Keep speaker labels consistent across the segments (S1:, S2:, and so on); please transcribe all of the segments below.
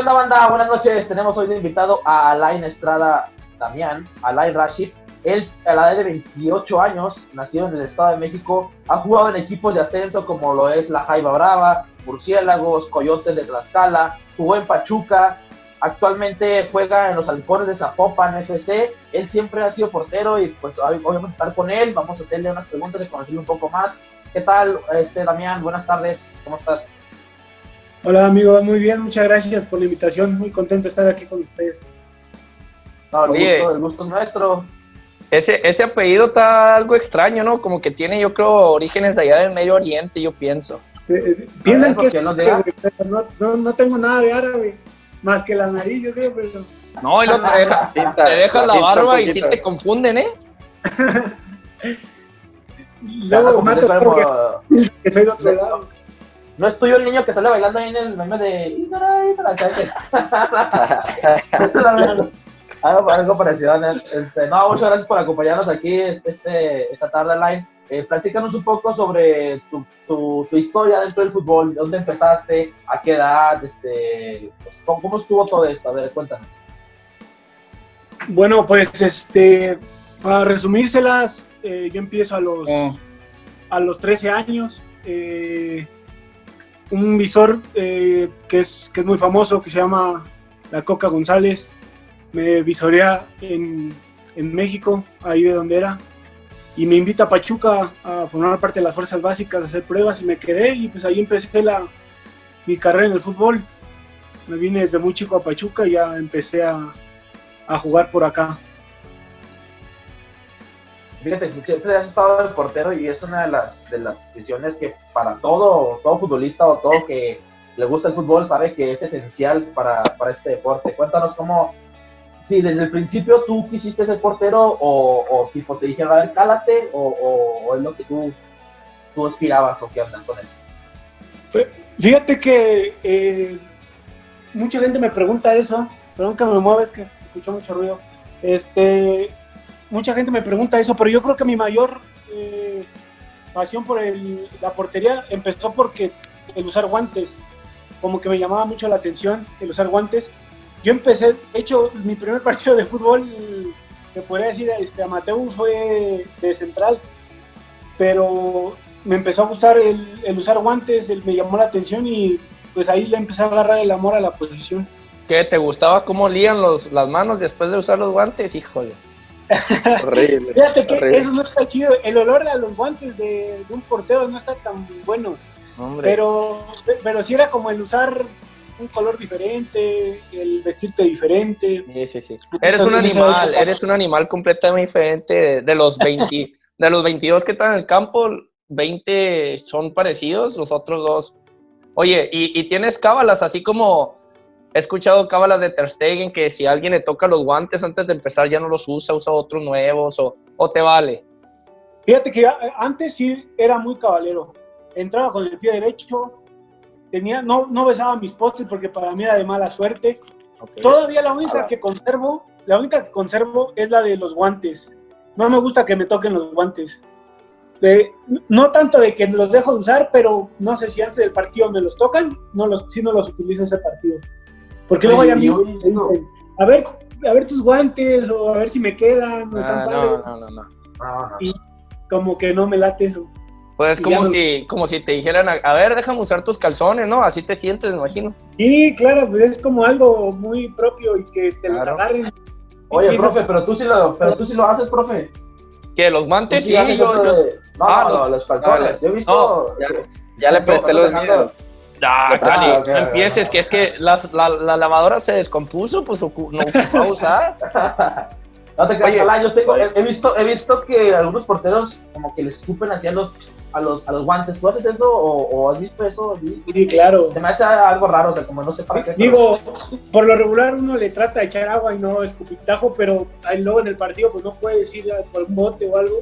S1: ¿Qué onda, banda? Buenas noches. Tenemos hoy de invitado a Alain Estrada Damián, Alain Rashid. Él, a la edad de 28 años, nació en el Estado de México, ha jugado en equipos de ascenso como lo es la Jaiba Brava, Murciélagos, Coyotes de Tlaxcala, jugó en Pachuca, actualmente juega en los Halcones de Zapopan FC. Él siempre ha sido portero y pues hoy vamos a estar con él, vamos a hacerle unas preguntas y conocerle un poco más. ¿Qué tal, este Damián? Buenas tardes, ¿cómo estás?
S2: Hola amigo, muy bien, muchas gracias por la invitación, muy contento de estar aquí con ustedes.
S1: No, el, gusto, el gusto es nuestro.
S3: Ese, ese apellido está algo extraño, ¿no? Como que tiene, yo creo, orígenes de allá del Medio Oriente, yo pienso.
S2: Eh, piensan que es no, no, no, tengo nada de árabe, más que la nariz, yo creo, pero...
S3: No, y lo te, deja, te dejas la barba y sí te confunden, ¿eh?
S2: Luego mato que soy de otro lado.
S1: No es tuyo el niño que sale bailando ahí en el meme de... algo, algo parecido. Este, no, muchas gracias por acompañarnos aquí este, esta tarde, Line. Eh, platícanos un poco sobre tu, tu, historia dentro del fútbol, dónde empezaste, a qué edad, este, pues, ¿cómo, estuvo todo esto? A ver, cuéntanos.
S2: Bueno, pues este, para resumírselas, eh, yo empiezo a los, oh. a los 13 años. Eh, un visor que, es, que es muy famoso, que se llama La Coca González, me visorea en, en México, ahí de donde era, y me invita a Pachuca a formar parte de las fuerzas básicas, a hacer pruebas y me quedé y pues ahí empecé la, mi carrera en el fútbol. Me vine desde muy chico a Pachuca y ya empecé a, a jugar por acá.
S1: Fíjate, siempre has estado el portero y es una de las, de las decisiones que para todo, todo futbolista o todo que le gusta el fútbol sabe que es esencial para, para este deporte. Cuéntanos cómo, si desde el principio tú quisiste ser portero o, tipo te dijeron, a ver, cálate o, es lo que tú, tú aspirabas o qué andan con eso?
S2: Fíjate que eh, mucha gente me pregunta eso, perdón que me mueves, que escucho mucho ruido. Este, mucha gente me pregunta eso, pero yo creo que mi mayor eh, pasión por la portería empezó porque el usar guantes, como que me llamaba mucho la atención el usar guantes yo empecé, de hecho, mi primer partido de fútbol, que podría decir, este, amateur, fue de central, pero me empezó a gustar el, usar guantes, me llamó la atención y pues ahí le empecé a agarrar el amor a la posición.
S3: ¿Qué? ¿Te gustaba cómo lían los, las manos después de usar los guantes? Híjole.
S2: horrible. Fíjate que eso no está chido. El olor a los guantes de, un portero no está tan bueno. Pero, pero sí era como el usar un color diferente, el vestirte diferente.
S3: Sí, sí, sí. Eres un animal, eres un animal completamente diferente de, los 20, de los 22 que están en el campo, 20 son parecidos, los otros dos. Oye, y, tienes cábalas, así como he escuchado cábalas de Ter Stegen que si alguien le toca los guantes antes de empezar ya no los usa, usa otros nuevos o, o te vale.
S2: Fíjate que antes sí era muy cabalero. Entraba con el pie derecho, tenía, no, no besaba mis postres porque para mí era de mala suerte. Todavía la única que conservo, la única que conservo es la de los guantes. No me gusta que me toquen los guantes. no tanto de que los dejo de usar, pero no sé si antes del partido me los tocan, no los, si no los utilizo ese partido. Porque luego hay amigos que dicen, a ver, a ver tus guantes, o a ver si me quedan, no, están
S3: ah, no, no, no,
S2: Y como que no me late eso.
S3: Pues es como si, como si te dijeran, a, ver, déjame usar tus calzones, ¿no? Así te sientes, me imagino.
S2: Sí, claro, pues es como algo muy propio y que te lo agarren.
S1: Oye, profe, pero tú sí lo, pero tú sí lo haces, profe.
S3: ¿Qué, los guantes?
S1: Sí, yo, No, ah, los, calzones. yo he visto...
S3: ya, le presté los míos. Ya, Cali, no empieces, que es que la, la, lavadora se descompuso, pues no va a usar.
S1: No te creas, yo tengo, he, visto, he visto que algunos porteros como que le escupen hacia los a los, a los guantes. ¿Tú haces eso o, has visto eso?
S2: Sí, claro.
S1: Se me hace algo raro, o sea, como no sé para qué.
S2: Digo, por lo regular uno le trata de echar agua y no escupitajo, pero luego en el partido pues no puedes ir por un bote o algo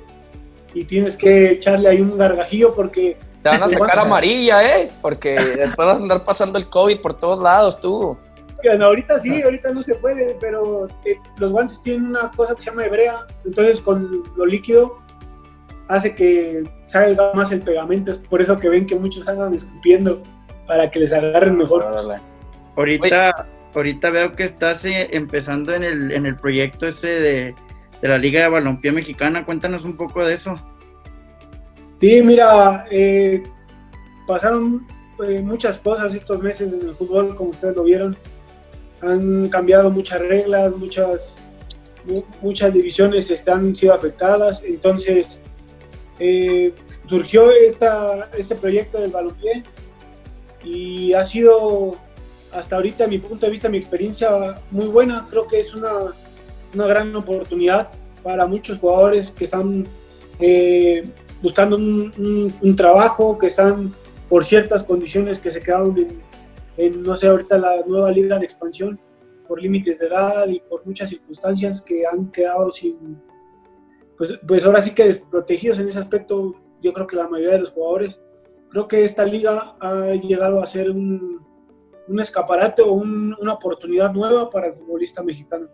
S2: y tienes que echarle ahí un gargajillo porque...
S3: Te van a sacar amarilla, ¿eh? Porque después vas a andar pasando el COVID por todos lados, tú.
S2: Bueno, ahorita sí, ahorita no se puede, pero eh, los guantes tienen una cosa que se llama hebrea, entonces con lo líquido hace que salga más el pegamento. Es por eso que ven que muchos andan escupiendo para que les agarren mejor.
S4: Ahorita, ahorita veo que estás eh, empezando en el, en el proyecto ese de, de, la Liga de Balompié Mexicana. Cuéntanos un poco de eso.
S2: Sí, mira, eh, pasaron eh, muchas cosas estos meses en el fútbol, como ustedes lo vieron. Han cambiado muchas reglas, muchas, muchas divisiones están sido afectadas. Entonces, surgió esta, este proyecto del balompié y ha sido hasta ahorita, mi punto de vista, mi experiencia muy buena. Creo que es una, una gran oportunidad para muchos jugadores que están eh, buscando un, un, trabajo, que están por ciertas condiciones que se quedaron en, no sé, ahorita la nueva liga de expansión, por límites de edad y por muchas circunstancias que han quedado sin, pues, pues ahora sí que desprotegidos en ese aspecto. Yo creo que la mayoría de los jugadores, creo que esta liga ha llegado a ser un, un escaparate o una oportunidad nueva para el futbolista mexicano.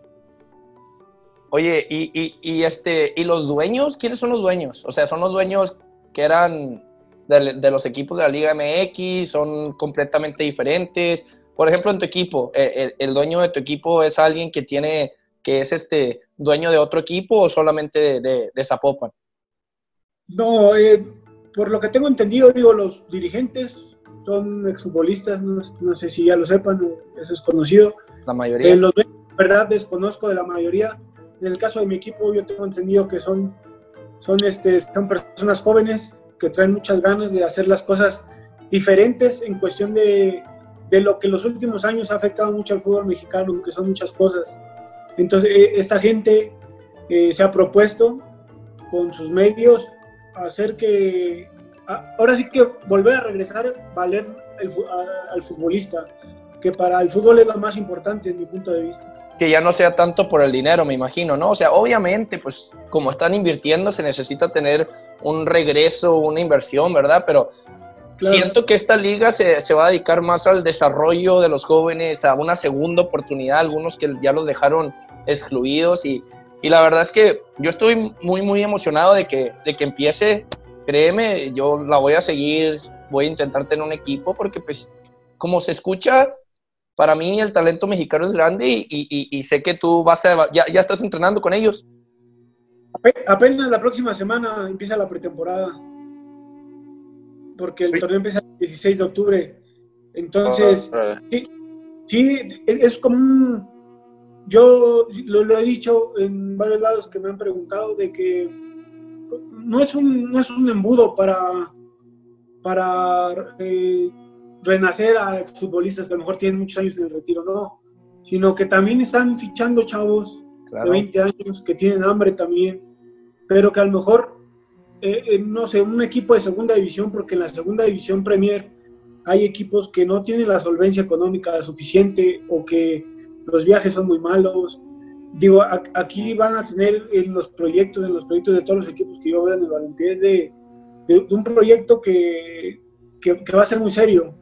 S3: Oye, y, y, este, ¿y los dueños? ¿Quiénes son los dueños? O sea, ¿son los dueños que eran de, los equipos de la Liga MX? ¿Son completamente diferentes? Por ejemplo, en tu equipo, eh, el, dueño de tu equipo es alguien que tiene, que es este dueño de otro equipo o solamente de, de Zapopan?
S2: No, eh, por lo que tengo entendido, digo, los dirigentes son exfutbolistas, no, no sé si ya lo sepan, eso es conocido.
S3: La mayoría.
S2: En los verdad desconozco de la mayoría. En el caso de mi equipo, yo tengo entendido que son, son, este, son personas jóvenes que traen muchas ganas de hacer las cosas diferentes en cuestión de, de lo que los últimos años ha afectado mucho al fútbol mexicano, que son muchas cosas. Entonces, e, esta gente eh, se ha propuesto con sus medios hacer que ahora sí que volver a regresar, valer al futbolista, que para el fútbol es lo más importante en mi punto de vista.
S3: Que ya no sea tanto por el dinero, me imagino, ¿no? O sea, obviamente, pues como están invirtiendo, se necesita tener un regreso, una inversión, ¿verdad? Pero siento que esta liga se, se, va a dedicar más al desarrollo de los jóvenes, a una segunda oportunidad, algunos que ya los dejaron excluidos y, y la verdad es que yo estoy muy, muy emocionado de que, de que empiece créeme, yo la voy a seguir, voy a intentar tener un equipo porque pues como se escucha, para mí el talento mexicano es grande y, sé que tú vas a, ya, ya, estás entrenando con ellos.
S2: Apenas la próxima semana empieza la pretemporada, porque el torneo empieza el 16 de octubre. Entonces, ah, sí, sí, es como un... Yo lo, lo he dicho en varios lados que me han preguntado de que no es un, no es un embudo para, para eh, renacer a futbolistas que a lo mejor tienen muchos años en el retiro, no, sino que también están fichando chavos de 20 años que tienen hambre también, pero que a lo mejor, eh, eh, no sé, un equipo de segunda división, porque en la segunda división Premier hay equipos que no tienen la solvencia económica suficiente o que los viajes son muy malos. Digo, aquí van a tener en los proyectos, en los proyectos de todos los equipos que yo veo en el balompié, de, de, un proyecto que, que, va a ser muy serio,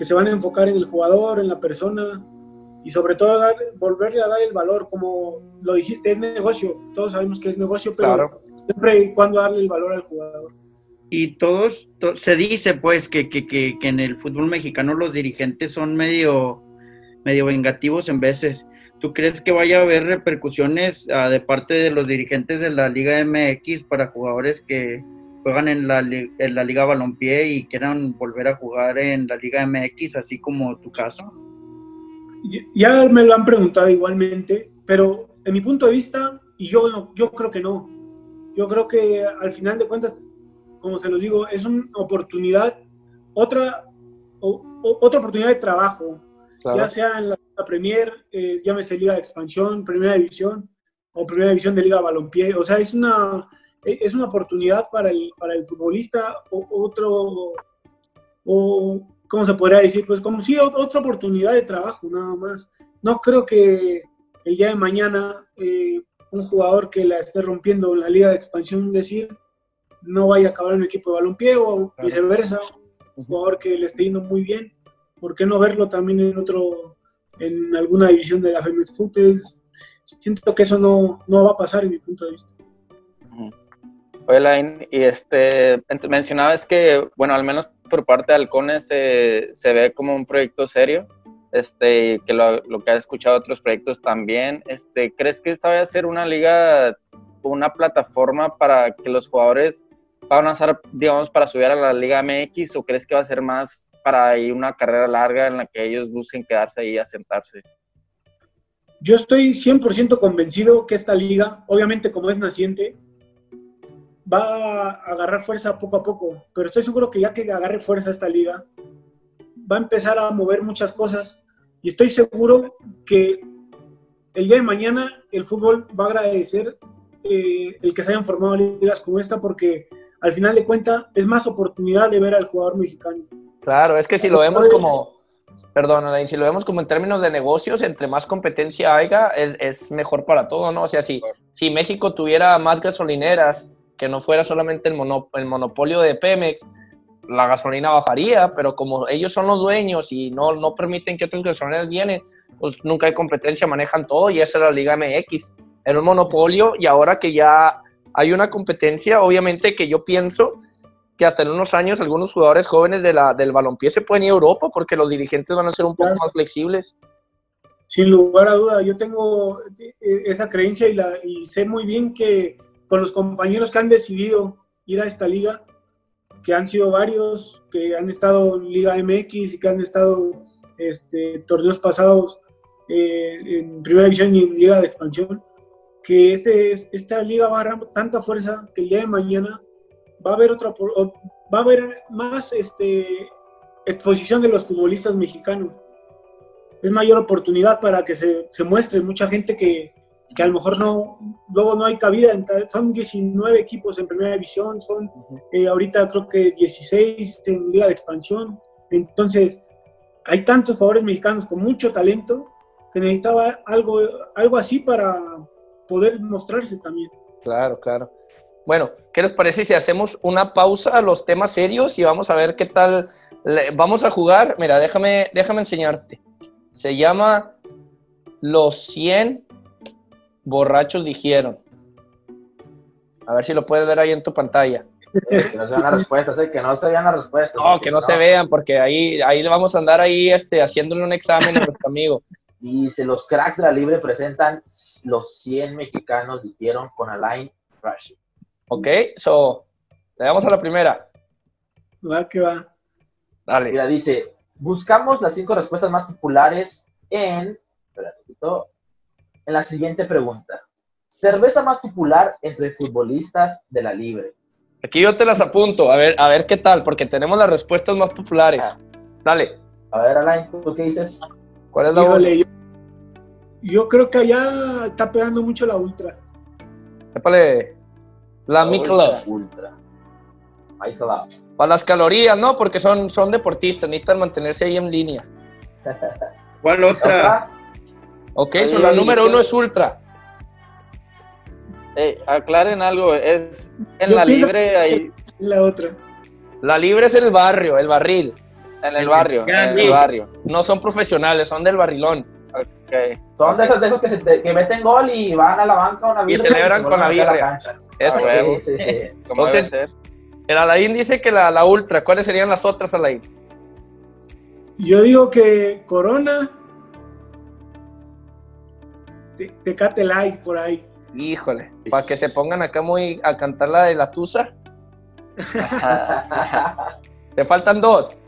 S2: que se van a enfocar en el jugador, en la persona y sobre todo volverle a dar el valor, como lo dijiste, es negocio, todos sabemos que es negocio, pero siempre y cuando darle el valor al jugador.
S4: Y todos, se dice pues que, que, que, que en el fútbol mexicano los dirigentes son medio, medio vengativos en veces ¿Tú crees que vaya a haber repercusiones ah, de parte de los dirigentes de la Liga MX para jugadores que juegan en la, en la Liga Balompié y quieran volver a jugar en la Liga MX, así como tu caso?
S2: Ya me lo han preguntado igualmente, pero en mi punto de vista, y yo, yo creo que no. Yo creo que al final de cuentas, como se los digo, es una oportunidad, otra, otra oportunidad de trabajo, ya sea en la Premier, eh, llámese Liga de Expansión, Primera División o Primera División de Liga Balompié. O sea, es una, es una oportunidad para el, para el futbolista o otro, o ¿cómo se podría decir? Pues como si otra oportunidad de trabajo, nada más. No creo que el día de mañana eh, un jugador que la esté rompiendo en la Liga de Expansión decir no vaya a acabar en un equipo de balompié o viceversa, un jugador que le esté yendo muy bien, ¿por qué no verlo también en otro en alguna división de la Femex Fútbol. Siento que eso no, no, va a pasar en mi punto de vista.
S5: Oye, y este, mencionabas que, bueno, al menos por parte de Halcones se, se ve como un proyecto serio. este, que lo, que has escuchado otros proyectos también, este, ¿crees que esta vaya a ser una liga, una plataforma para que los jugadores van a ser, digamos, para subir a la Liga MX o crees que va a ser más para ir una carrera larga en la que ellos busquen quedarse ahí a sentarse?
S2: Yo estoy 100% convencido que esta liga, obviamente como es naciente, va a agarrar fuerza poco a poco, pero estoy seguro que ya que agarre fuerza esta liga, va a empezar a mover muchas cosas y estoy seguro que el día de mañana el fútbol va a agradecer eh, el que se hayan formado ligas como esta porque al final de cuentas es más oportunidad de ver al jugador mexicano.
S3: Claro, es que si lo vemos como, perdón, Alain, si lo vemos como en términos de negocios, entre más competencia haya, es, es mejor para todo, ¿no? O sea, si, si México tuviera más gasolineras, que no fuera solamente el, mono, el monopolio de Pemex, la gasolina bajaría, pero como ellos son los dueños y no, no permiten que otros gasolineras vienen, pues nunca hay competencia, manejan todo y esa es la Liga MX. Era un monopolio y ahora que ya hay una competencia, obviamente que yo pienso que hasta en unos años algunos jugadores jóvenes de la, del balompié se pueden ir a Europa porque los dirigentes van a ser un poco más flexibles.
S2: Sin lugar a duda, yo tengo eh, esa creencia y sé muy bien que con los compañeros que han decidido ir a esta liga, que han sido varios, que han estado en Liga MX y que han estado este, torneos pasados eh, en Primera División y en Liga de Expansión, que este, esta liga va a agarrar tanta fuerza que el día de mañana va a haber otra va a haber más este, exposición de los futbolistas mexicanos. Es mayor oportunidad para que se, se muestre mucha gente que, que, a lo mejor no, luego no hay cabida. Son 19 equipos en primera división, son eh, ahorita creo que 16 en liga de expansión. Entonces, hay tantos jugadores mexicanos con mucho talento que necesitaba algo, algo así para, poder mostrarse también.
S3: Claro, claro. Bueno, ¿qué les parece si hacemos una pausa a los temas serios y vamos a ver qué tal? Vamos a jugar, mira, déjame, déjame enseñarte. Se llama Los 100 borrachos dijeron. A ver si lo puedes ver ahí en tu pantalla.
S1: que no se vean las respuestas, ¿eh? que no se vean las respuestas.
S3: No, que no, no, se vean, porque ahí, ahí vamos a andar ahí este, haciéndole un examen a nuestro amigo.
S1: Dice, los cracks de la libre presentan los 100 mexicanos, dijeron con Alain Rashid.
S3: Ok, so, le damos a la primera.
S2: Va que va.
S3: Dale.
S1: Mira, dice, buscamos las cinco respuestas más populares en, en la siguiente pregunta. Cerveza más popular entre futbolistas de la libre.
S3: Aquí yo te las apunto, a ver, a ver qué tal, porque tenemos las respuestas más populares. Ah. Dale.
S1: A ver, Alain, ¿tú qué dices?
S3: ¿Cuál es la
S2: Híjole, yo, yo, creo que allá está pegando mucho la ultra.
S3: Épale, la, la Michelob.
S1: Ultra. Michelob.
S3: Para las calorías, ¿no? Porque son, son deportistas, necesitan mantenerse ahí en línea.
S4: ¿Cuál otra?
S3: Ok, so la número uno es ultra.
S5: Eh, aclaren algo, es en yo la libre ahí.
S2: La otra.
S3: La libre es el barrio, el barril.
S5: En el barrio, en el barrio.
S3: No son profesionales, son del barrilón.
S5: Okay.
S1: Son de esos, de esos que, se te, que meten gol y van a la banca una
S3: birria. Y celebran con la birria. Eso.
S5: Sí, sí,
S3: Entonces,
S5: debe ser.
S3: El Alain dice que la, la ultra. ¿Cuáles serían las otras, Alain?
S2: Yo digo que Corona, Tecate Light por ahí.
S3: Híjole, para que se pongan acá muy a cantar la de la Tusa. Te faltan dos.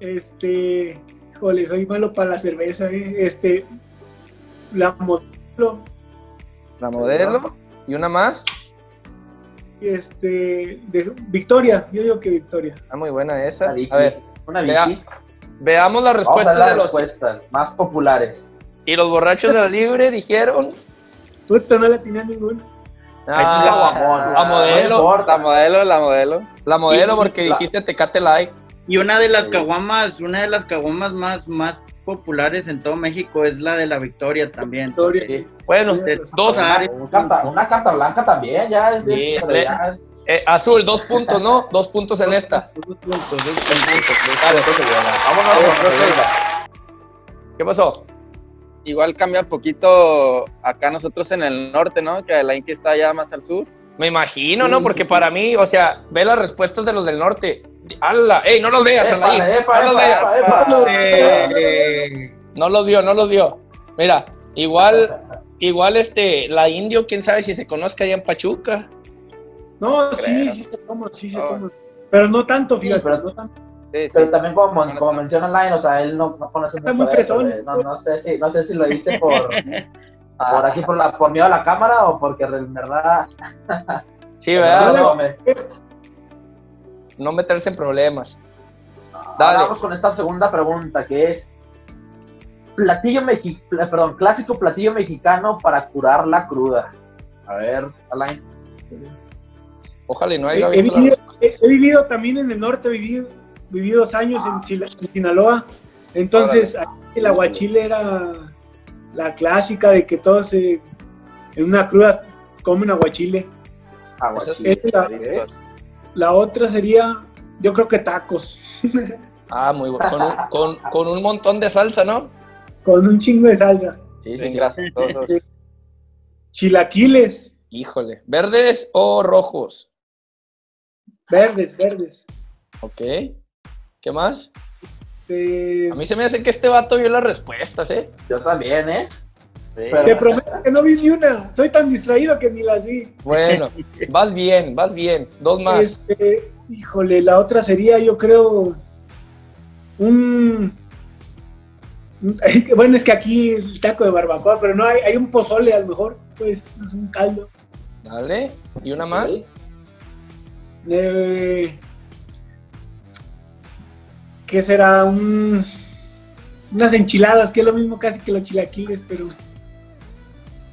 S2: Este, jole, soy malo para la cerveza, ¿eh? este, la modelo.
S3: La modelo y una más.
S2: Este, de Victoria, yo digo que Victoria.
S3: Ah, muy buena esa.
S1: Una
S3: A ver,
S1: una
S3: vea, veamos las
S1: Vamos a
S3: respuestas
S1: ver las
S3: de los.
S1: respuestas más populares.
S3: Y los borrachos de la libre dijeron.
S2: Puta, no la tenía ninguna.
S3: Ah, la modelo.
S1: No importa.
S5: La modelo, la modelo.
S3: La modelo,
S1: Y-
S3: porque
S1: la-
S3: dijiste Tecate Light.
S4: Y una de las
S1: Sí.
S4: caguamas, una de las caguamas más, más populares en todo México es la de la Victoria también.
S2: Victoria.
S3: Sí. Bueno,
S2: Sí.
S3: dos.
S4: Ah,
S1: Una carta, una carta blanca también, ya es.
S3: Sí,
S1: es-
S3: le-
S1: ya es-
S3: eh, azul, dos puntos, ¿no? Dos puntos en esta.
S4: Dos puntos, dos puntos.
S1: Vámonos.
S3: ¿Qué pasó?
S5: Igual cambia un poquito acá nosotros en el norte, ¿no? Que la Inque está allá más al sur.
S3: Me imagino, ¿no? Porque
S2: sí, sí.
S3: para mí, o sea, ve las respuestas de los del norte. ¡Hala! ¡Ey, no los veas, Alain!
S1: epa,
S3: No los veas.
S1: epa, epa.
S3: Eh, no los vio, no los vio. Mira, igual, igual este, la indio, quién sabe si se conozca allá en Pachuca.
S2: No, sí,
S5: Creo.
S2: sí se toma, sí se
S5: Oh.
S2: toma. Pero no tanto, fíjate.
S1: pero-
S2: no tanto.
S5: Sí, sí.
S1: Pero también como, como menciona Line, o sea, él no, no conoce
S2: Está
S1: mucho de eso, no, no sé si, no sé si lo dice por, por aquí por la, por miedo a la cámara o porque en verdad
S3: Sí, ¿verdad? No,
S1: no me-
S3: no meterse en problemas.
S1: Ahora
S3: Dale.
S1: vamos con esta segunda pregunta que es platillo mexi perdón, clásico platillo mexicano para curar la cruda. A ver, Alain.
S3: Ojalá y no
S2: He,
S3: haya
S2: he vivido, he- he vivido también en el norte, viví, viví dos años en, Sinaloa. Entonces, ahí el aguachile era la clásica de que todos eh, en una cruda comen aguachile.
S1: Aguachile.
S2: Es la-
S1: ¿eh?
S2: La otra sería, yo creo que tacos,
S3: Ah, muy bueno. Con un, con, con un montón de salsa, ¿no?
S2: con un chingo de salsa.
S3: Sí, sí,
S5: grasosos.
S2: Chilaquiles,
S3: Híjole. ¿Verdes o rojos?
S2: verdes, verdes.
S3: Ok. ¿Qué más?
S2: Eh,
S3: A mí se me hace que este vato vio las respuestas, ¿eh?
S1: Yo también, ¿eh?
S5: Sí.
S1: Pero-
S2: te prometo que no vi ni una. Soy tan distraído que ni las vi.
S3: Bueno, vas bien, vas bien. Dos más.
S2: Este, híjole, la otra sería, yo creo, un... un- Bueno, es que aquí el taco de barbacoa, pero no hay, hay un pozole a lo mejor, pues es un caldo.
S3: Dale. ¿Y una más?
S2: Eh, ¿Qué será? Un, unas enchiladas, que es lo mismo casi que los chilaquiles, pero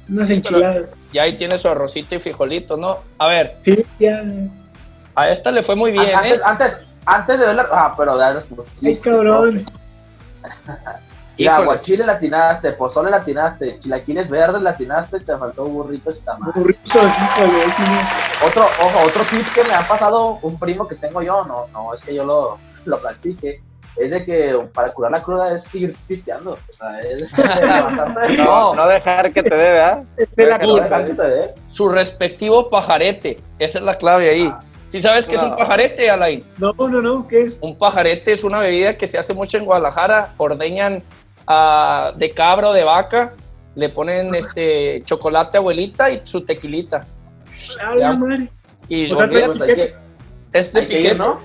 S2: unas
S3: Sí, pero-
S2: enchiladas.
S3: Y ahí tiene su arrocito y frijolito, ¿no? A ver,
S2: Sí, ya.
S3: a esta le fue muy bien, ¿eh?
S1: antes, antes, antes de verla. Ah, pero pues, sí,
S2: Ay, cabrón.
S1: Mira,
S3: Híjole.
S1: aguachile latinaste, pozole latinaste, chilaquiles verdes latinaste, te faltó burritos y tamales.
S2: Burritos, híjole, sí.
S1: Otro, ojo, otro tip que me ha pasado un primo que tengo yo, no, no es que yo lo, lo practique, es de que para curar la cruda es seguir pisteando. O sea, es bastante.
S5: No, no dejar que te dé, ¿verdad?
S2: Se la
S1: No dejar que te dé.
S3: Su respectivo pajarete. Esa es la clave ahí.
S1: Ah.
S3: ¿Sí sabes qué es un pajarete, Alain?
S2: No, no, no, ¿qué es?
S3: Un pajarete es una bebida que se hace mucho en Guadalajara. Ordeñan de cabra o de vaca, le ponen este chocolate abuelita y su tequilita. Ya.
S2: madre.
S3: Y
S2: O sea,
S3: olvídate,
S1: Pues hay que,
S3: es de
S1: ir,
S3: piquete.
S1: ¿no?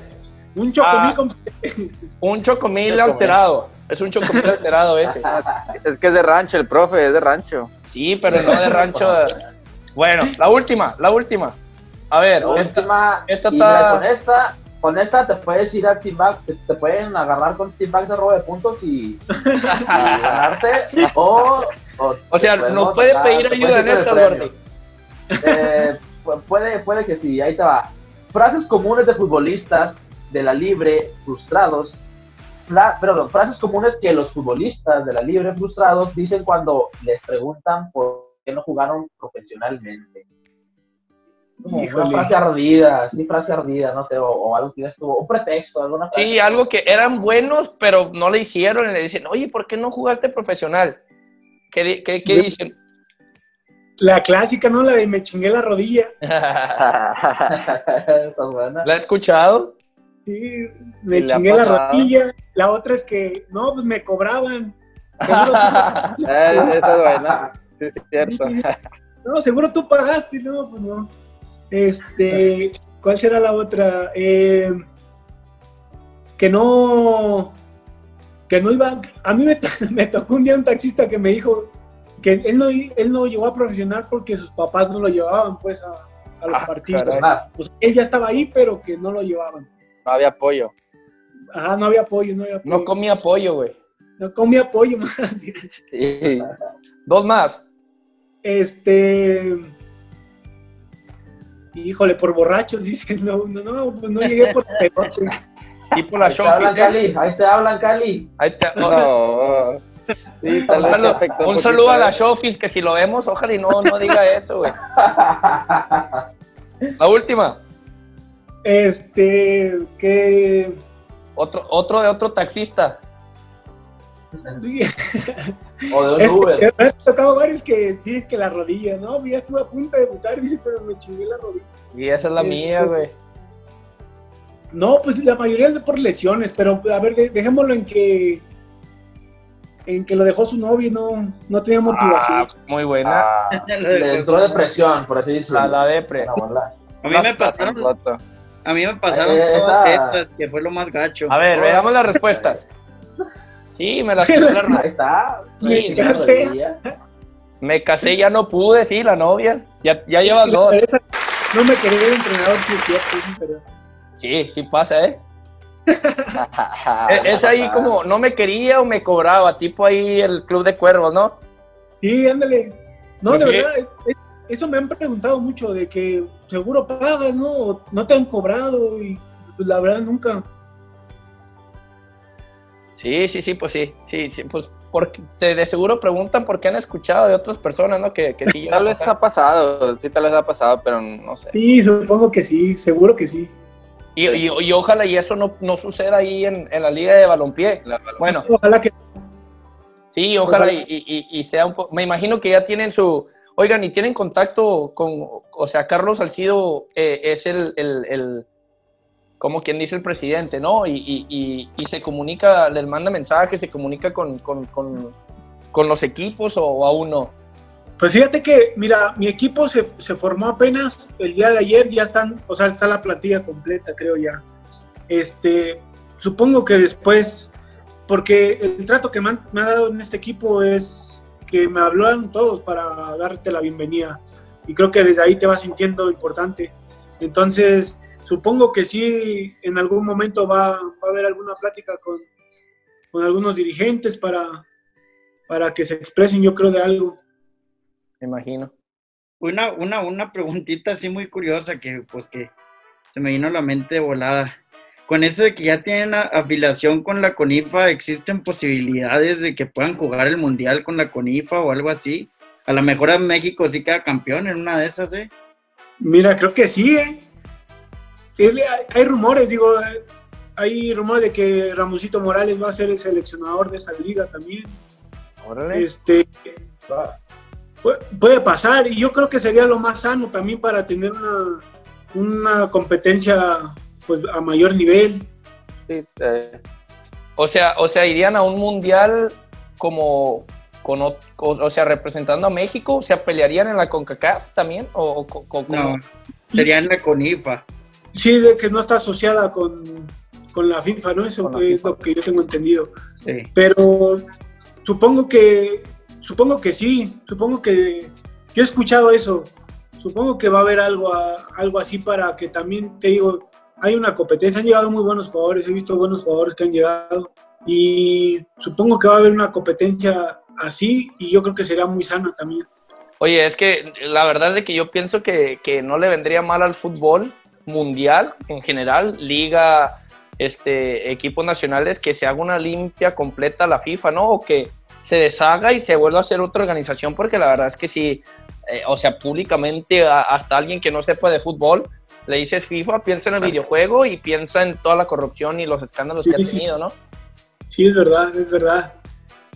S2: Un chocomil
S3: Ah.
S2: con...
S3: Un chocomil alterado. Es un chocomil alterado ese.
S5: Es que es de rancho, el profe, es de rancho.
S3: Sí, pero no de rancho. Bueno, la última, la última. A ver,
S1: La
S3: esta-
S1: última,
S3: esta
S1: y
S3: está-
S1: con esta, con esta te puedes ir a team back, te, te pueden agarrar con team back de robo de puntos y, y ganarte, o, o,
S3: o sea, nos puede
S1: sacar-
S3: pedir ayuda en esta. Gordy.
S1: Eh, pu- puede, puede que sí, ahí te va. Frases comunes de futbolistas de la libre frustrados. Fra- perdón, frases comunes que los futbolistas de la libre frustrados dicen cuando les preguntan por qué no jugaron profesionalmente. Como una frase ardida, sí, frase ardida, no sé, o, o algo que estuvo, un pretexto, alguna frase.
S3: Sí, algo que eran buenos, pero no le hicieron. Y le dicen, oye, ¿por qué no jugaste profesional? ¿Qué, qué, dicen?
S2: La clásica, ¿no? La de me chingué la rodilla.
S3: ¿La he escuchado?
S2: Sí,
S5: ¿Y
S2: me chingué la rodilla. La otra es que, no, pues me cobraban.
S5: Eh, esa es buena. Sí, cierto.
S2: Sí, no, seguro tú pagaste, no, pues no. Este, ¿cuál será la otra? Eh, que no, que no iba, a mí me, to- me tocó un día un taxista que me dijo que él no, él no llegó a profesional porque sus papás no lo llevaban pues a, a los
S3: Ah,
S2: partidos.
S3: caray.
S2: Él ya estaba ahí, pero que no lo llevaban.
S5: No había apoyo.
S2: Ajá, no había apoyo, no había apoyo.
S3: No comí apoyo, güey.
S2: No comía apoyo más.
S5: Sí.
S3: Dos más.
S2: Este. Híjole, por borrachos, dicen. No, no, no, pues no llegué por pedote.
S3: Tipo la
S1: ahí te
S3: show.
S1: hablan, Cali, ahí te hablan, Cali.
S3: Ahí te-
S5: No. Sí, tal
S3: un
S5: vez
S3: un
S5: poquito,
S3: saludo a la
S5: ¿eh?
S3: Showfis, que si lo vemos, ojalá y no, no diga eso, güey. La última.
S2: Este. Que.
S3: Otro, otro de otro taxista.
S1: O de un
S2: Es
S1: Uber.
S2: que me han tocado varios que dicen que la rodilla, ¿no? Ya estuve a punto de debutar, dice, pero me chingué la rodilla.
S3: Y esa es la
S2: Este-
S3: mía, güey.
S2: No, pues la mayoría es por lesiones, pero a ver, dejémoslo en que en que lo dejó su novio y no, no tenía motivación.
S3: Ah, muy buena.
S1: Ah, le entró depresión, por así decirlo.
S3: A la depre.
S4: A mí me pasaron, a mí me pasaron
S1: Eh,
S4: todas
S1: esa-
S4: estas, que fue lo más gacho.
S3: A ver, veamos la respuesta. Sí, me la
S1: Ahí está.
S3: Sí,
S2: ya sé.
S3: Me casé, ya no pude, sí, la novia. Ya, ya llevas
S2: Sí, la
S3: dos.
S2: no me quería de entrenador, sí sí, pero-
S3: Sí, sí pasa, ¿eh? Es, es ahí como, no me quería o me cobraba, tipo ahí el club de cuervos, ¿no?
S2: Sí, ándale. No,
S3: Pues
S2: de
S3: sí.
S2: verdad, es- es- eso me han preguntado mucho, de que seguro pagas, ¿no? O no te han cobrado y pues, la verdad nunca.
S3: Sí, sí, sí, pues sí, sí, sí, pues porque de, de seguro preguntan por qué han escuchado de otras personas, ¿no? Que, que sí
S5: Tal vez ha pasado, sí, tal vez ha pasado, pero no sé.
S2: Sí, supongo que sí, seguro que sí.
S3: Y, y, y ojalá y eso no, no suceda ahí en, en la liga de balompié.
S5: La-
S3: Bueno,
S2: Ojalá que
S3: sí, ojalá
S2: Ojalá.
S3: y, y- y- y sea un poco... Me imagino que ya tienen su... Oigan, y tienen contacto con... O sea, Carlos Salcido eh, es el, el, Como quien dice el presidente, ¿no? Y, y- y- y se comunica, les manda mensajes, se comunica con, con, con, con los equipos o aún no.
S2: Pues fíjate que, mira, mi equipo se, se formó apenas el día de ayer, ya están, o sea, está la plantilla completa, creo ya. Este, supongo que después, porque el trato que me, han- me ha dado en este equipo es que me hablaron todos para darte la bienvenida. Y creo que desde ahí te vas sintiendo importante. Entonces, supongo que sí, en algún momento va, va a haber alguna plática con, con algunos dirigentes para, para que se expresen, yo creo, de algo.
S3: Me imagino.
S4: Una, una, una preguntita así muy curiosa que pues que se me vino a la mente volada. Con eso de que ya tienen afiliación con la CONIFA, ¿existen posibilidades de que puedan jugar el Mundial con la CONIFA o algo así? A lo mejor a México sí queda campeón en una de esas, ¿eh?
S2: Mira, creo que sí, ¿eh? Hay, rumores, digo, hay rumores de que Ramosito Morales va a ser el seleccionador de esa liga también.
S3: Órale.
S2: Este, pu- puede pasar y yo creo que sería lo más sano también para tener una, una competencia pues, a mayor nivel.
S5: Sí, eh,
S3: O sea, o sea, irían a un mundial como con o, o sea, representando a México, o sea, pelearían en la CONCACAF también o, o co- co-
S4: No, sería en la CONIFA.
S2: Sí, de que no está asociada con, con la FIFA, ¿no? Eso
S3: Con
S2: es
S3: FIFA.
S2: lo que yo tengo entendido.
S4: Sí.
S2: pero supongo que supongo que sí supongo que yo he escuchado eso supongo que va a haber algo a- algo así para que también te digo hay una competencia han llegado muy buenos jugadores he visto buenos jugadores que han llegado y supongo que va a haber una competencia así y yo creo que será muy sana también
S3: Oye, es que la verdad es que yo pienso que, que no le vendría mal al fútbol mundial en general, liga, este, equipos nacionales, que se haga una limpia completa la FIFA, ¿no? O que se deshaga y se vuelva a hacer otra organización, porque la verdad es que sí, eh, o sea, públicamente a- hasta alguien que no sepa de fútbol, le dices FIFA, piensa en el videojuego y piensa en toda la corrupción y los escándalos que ha
S2: Sí, sí.
S3: tenido, ¿no?
S2: sí es verdad es verdad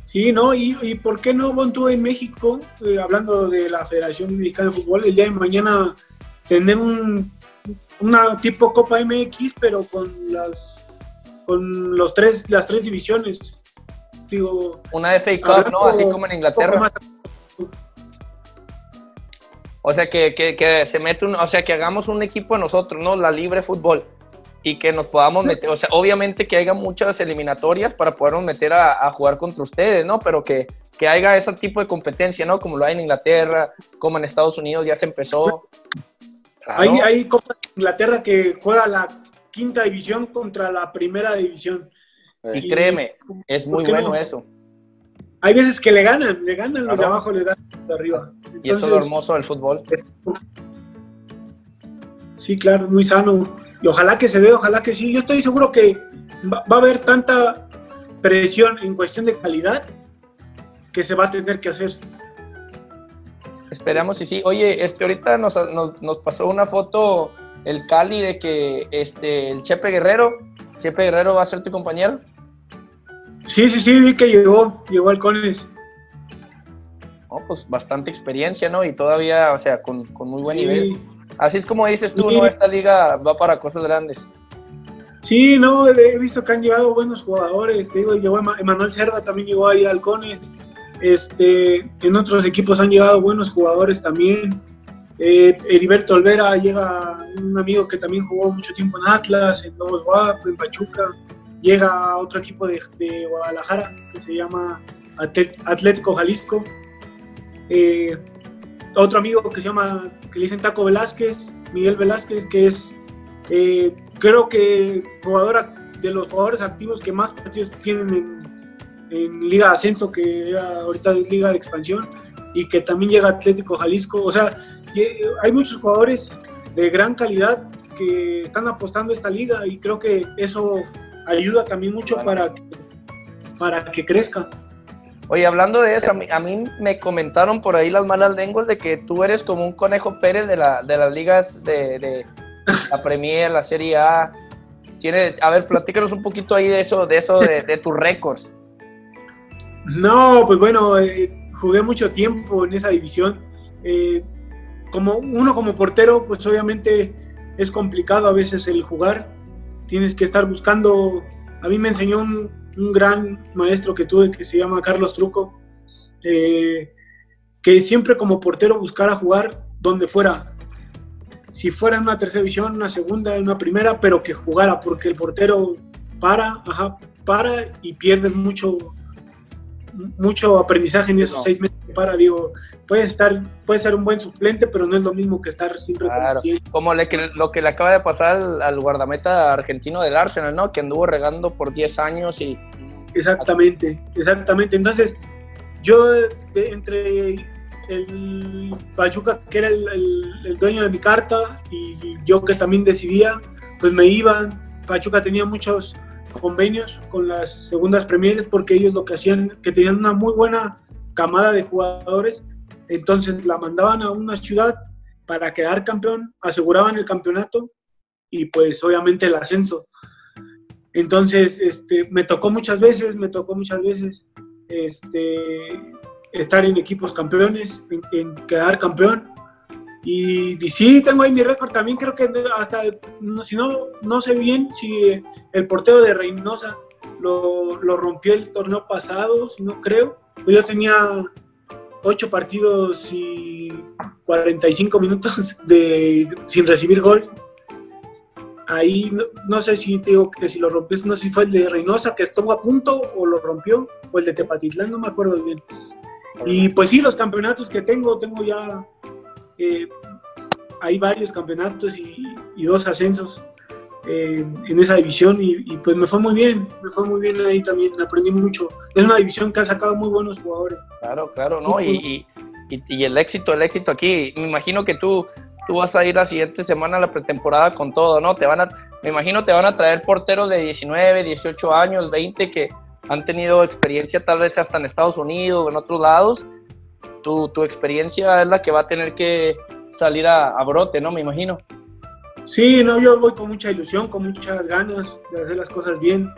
S2: sí no y, y por qué no Bon, tú en México eh, hablando de la Federación Mexicana de Fútbol el día de mañana tener un una tipo Copa MX, pero con las con los tres las tres divisiones. Digo,
S3: Una FA Cup, ¿no? Así como en Inglaterra.
S2: más-
S3: O sea, que, que, que se mete un, o sea, que hagamos un equipo de nosotros, ¿no? La libre fútbol. Y que nos podamos meter, o sea, obviamente que haya muchas eliminatorias para podernos meter a, a jugar contra ustedes, ¿no? Pero que, que haya ese tipo de competencia, ¿no? Como lo hay en Inglaterra, como en Estados Unidos ya se empezó. Claro.
S2: Hay, hay Copa de Inglaterra que juega la quinta división contra la primera división.
S3: y créeme, es
S2: ¿por
S3: muy bueno
S2: no?
S3: eso.
S2: Hay veces que le ganan, le ganan los de abajo, le ganan los de arriba.
S3: Y eso es lo hermoso del fútbol.
S2: Sí, claro, muy sano. Y ojalá que se dé, ojalá que sí. Yo estoy seguro que va, va a haber tanta presión en cuestión de calidad que se va a tener que hacer.
S3: Esperamos y sí. Oye, este, ahorita nos, nos, nos pasó una foto el Cali de que este, el Chepe Guerrero, Chepe Guerrero va a ser tu compañero.
S2: Sí, sí, sí, vi que llegó, llegó al Cones.
S3: No, pues bastante experiencia, ¿no? Y todavía, o sea, con, con muy buen
S2: Sí.
S3: nivel. Así es como dices tú,
S2: Sí.
S3: ¿no? Esta liga va para cosas grandes.
S2: Sí, no, he visto que han llegado buenos jugadores. Te digo, llegó Emanuel Cerda, también llegó ahí al Halcones. Este, en otros equipos han llegado buenos jugadores también. Eh, Heriberto Olvera llega un amigo que también jugó mucho tiempo en Atlas, en Lobos Guap, en Pachuca. Llega otro equipo de, Guadalajara que se llama Atlético Jalisco. Eh, otro amigo que se llama, que le dicen Taco Velázquez, Miguel Velázquez, que es, eh, creo que jugador de los jugadores activos que más partidos tienen en, Liga de Ascenso, que ahorita es Liga de Expansión, y que también llega Atlético Jalisco. O sea, eh, hay muchos jugadores de gran calidad que están apostando a esta liga y creo que eso ayuda también mucho para, para que crezca.
S3: Oye, hablando de eso, a mí, me comentaron por ahí las malas lenguas de que tú eres como un conejo Pérez de, la, de las ligas de, la Premier, la Serie A. Tiene, a ver, platícanos un poquito ahí de eso, de eso, de, tus récords.
S2: No, pues bueno, eh, jugué mucho tiempo en esa división. Eh, como uno como portero, pues obviamente es complicado a veces el jugar. Tienes que estar buscando. A mí me enseñó un, gran maestro que tuve que se llama Carlos Truco, eh, que siempre como portero buscara jugar donde fuera. Si fuera en una tercera división, una segunda, una primera, pero que jugara, porque el portero para, ajá, para y pierde mucho, mucho aprendizaje en esos seis meses para, digo, puede estar, puede ser un buen suplente, pero no es lo mismo que estar siempre
S3: claro. como le, lo que le acaba de pasar al, guardameta argentino del Arsenal, ¿no? Que anduvo regando por 10 años y...
S2: Exactamente, exactamente. Entonces, yo entre el Pachuca, que era el, dueño de mi carta, y yo que también decidía, pues me iban. Pachuca tenía muchos convenios con las segundas premieres porque ellos lo que hacían, que tenían una muy buena camada de jugadores, entonces la mandaban a una ciudad para quedar campeón, aseguraban el campeonato y pues obviamente el ascenso. Entonces, este, me tocó muchas veces, me tocó muchas veces este, estar en equipos campeones, en, quedar campeón. Y, y, sí, tengo ahí mi récord. También creo que hasta, no, si no, no sé bien si el portero de Reynosa lo, lo rompió el torneo pasado, si no creo. Pues yo tenía ocho partidos y 45 minutos de, sin recibir gol. Ahí no, sé si digo que si lo rompió, no sé si fue el de Reynosa que estuvo a punto o lo rompió, o el de Tepatitlán, no me acuerdo bien. Y pues sí, los campeonatos que tengo, tengo ya, eh, hay varios campeonatos y, y dos ascensos en esa división y, pues me fue muy bien, me fue muy bien ahí también, aprendí mucho. Es una división que ha sacado muy buenos jugadores.
S3: Claro, claro, ¿no? Y, y, el éxito, el éxito aquí, me imagino que tú, tú vas a ir la siguiente semana a la pretemporada con todo, ¿no? Te van a, me imagino te van a traer porteros de 19, 18 años, 20 que han tenido experiencia tal vez hasta en Estados Unidos o en otros lados. Tu, tu experiencia es la que va a tener que salir a, a brote, ¿no? Me imagino.
S2: Sí, no, yo voy con mucha ilusión, con muchas ganas de hacer las cosas bien,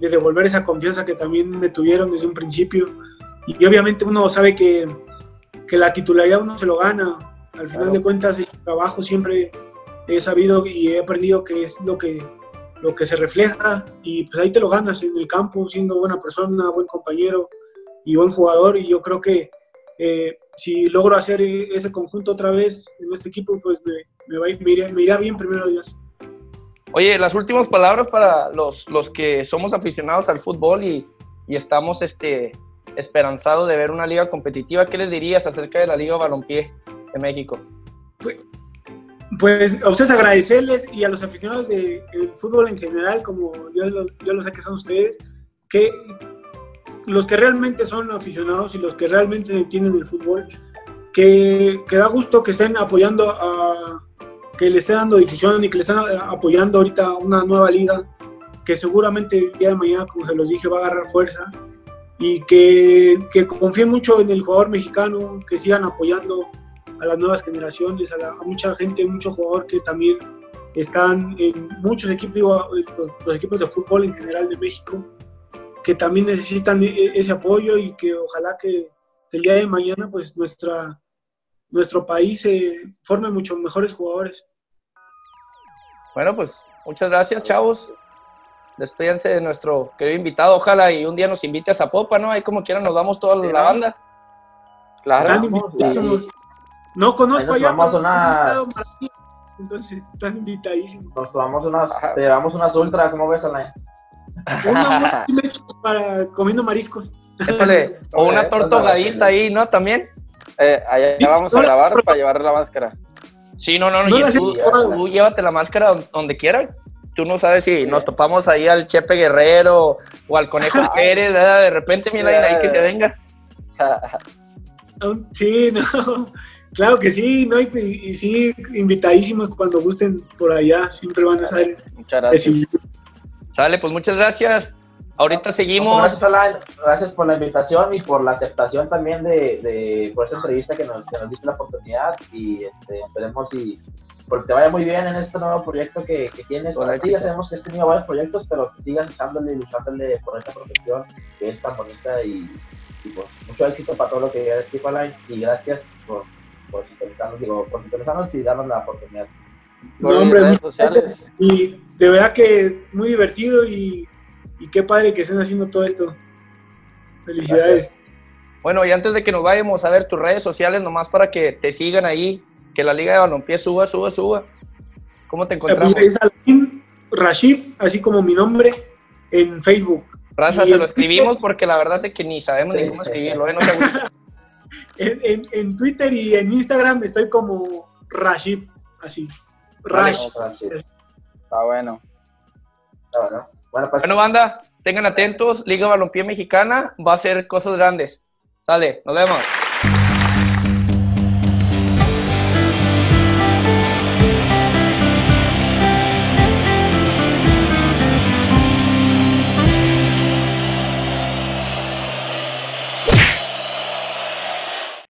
S2: de devolver esa confianza que también me tuvieron desde un principio. Y obviamente uno sabe que, que la titularidad uno se lo gana. Al final de cuentas, el trabajo siempre he sabido y he aprendido que es lo que, lo que se refleja y pues ahí te lo ganas en el campo, siendo buena persona, buen compañero y buen jugador. Y yo creo que eh, si logro hacer ese conjunto otra vez en este equipo, pues me, me, va, me, irá, bien primero Dios.
S3: Oye, las últimas palabras para los, los que somos aficionados al fútbol y, y, estamos este, esperanzados de ver una liga competitiva, ¿qué les dirías acerca de la Liga Balompié de México?
S2: Pues, pues a ustedes agradecerles y a los aficionados del fútbol en general, como yo, yo lo sé que son ustedes, que los que realmente son aficionados y los que realmente entienden el fútbol, que, que da gusto que estén apoyando a, que le estén dando difusión y que le estén apoyando ahorita una nueva liga que seguramente el día de mañana, como se los dije, va a agarrar fuerza y que, que confíen mucho en el jugador mexicano, que sigan apoyando a las nuevas generaciones, a, mucha gente, mucho jugador que también están en muchos equipos, los equipos de fútbol en general de México, que también necesitan e, e, ese apoyo y que ojalá que el día de mañana pues nuestra, nuestro país se forme muchos mejores jugadores.
S3: Bueno, pues muchas gracias, chavos. despídense de nuestro querido invitado. Ojalá y un día nos invite a Zapopan, ¿no? Ahí como quieran nos vamos toda la banda.
S5: Claro.
S1: Vamos.
S2: No conozco allá.
S1: vamos unas-
S2: Entonces, están invitadísimos.
S1: Nos tomamos unas,
S5: Ajá.
S1: te llevamos unas ultra, ¿cómo ves, Alain?
S2: Una para comiendo mariscos.
S3: Épale, o una torta ahogadita ahí, ¿no? También.
S5: Eh, allá vamos a
S2: la-
S5: grabar para llevar la máscara.
S3: Sí, no, no, no.
S2: No
S3: tú, llévate la máscara don- donde quieras. Tú no sabes si nos topamos ahí al Chepe Guerrero o al Conejo Pérez, ¿verdad? De repente, mira, ahí que se venga.
S2: Sí, no. Claro que sí, ¿no? Y, y sí, invitadísimos cuando gusten por allá. Siempre van a ser
S5: Muchas gracias.
S2: recibidos.
S3: Sale, pues muchas gracias. Ahorita seguimos.
S1: Gracias, Alain. Gracias por la invitación y por la aceptación también de, de por esta entrevista que nos, que nos diste la oportunidad y este, esperemos y porque te vaya muy bien en este nuevo proyecto que, que tienes. Ahora sí, ya sabemos que has tenido varios proyectos, pero que sigas echándole y luchándole por esta profesión que es tan bonita y, y, pues mucho éxito para todo lo que Keep Alain, y gracias por, por sintonizarnos, digo, por sintonizarnos y darnos la oportunidad.
S5: Por
S2: No, hombre,
S5: redes
S2: muchas
S5: sociales.
S2: gracias. Y de verdad que muy divertido y, y qué padre que estén haciendo todo esto. Felicidades.
S3: Bueno, y antes de que nos vayamos a ver tus redes sociales, nomás para que te sigan ahí, que la Liga de Balompié suba, suba, suba. ¿Cómo te encontramos?
S2: Es Alain Rashid, así como mi nombre, en Facebook.
S3: Raza, se lo escribimos porque la verdad es que ni sabemos ni cómo escribirlo, ¿eh? No te gusta.
S2: En, en- en Twitter y en Instagram estoy como Rashid, así.
S1: Shit.
S5: Está bueno.
S1: Está bueno. Bueno, pues,
S3: Bueno, banda, tengan atentos, Liga Balompié Mexicana va a ser cosas grandes. Sale, nos vemos.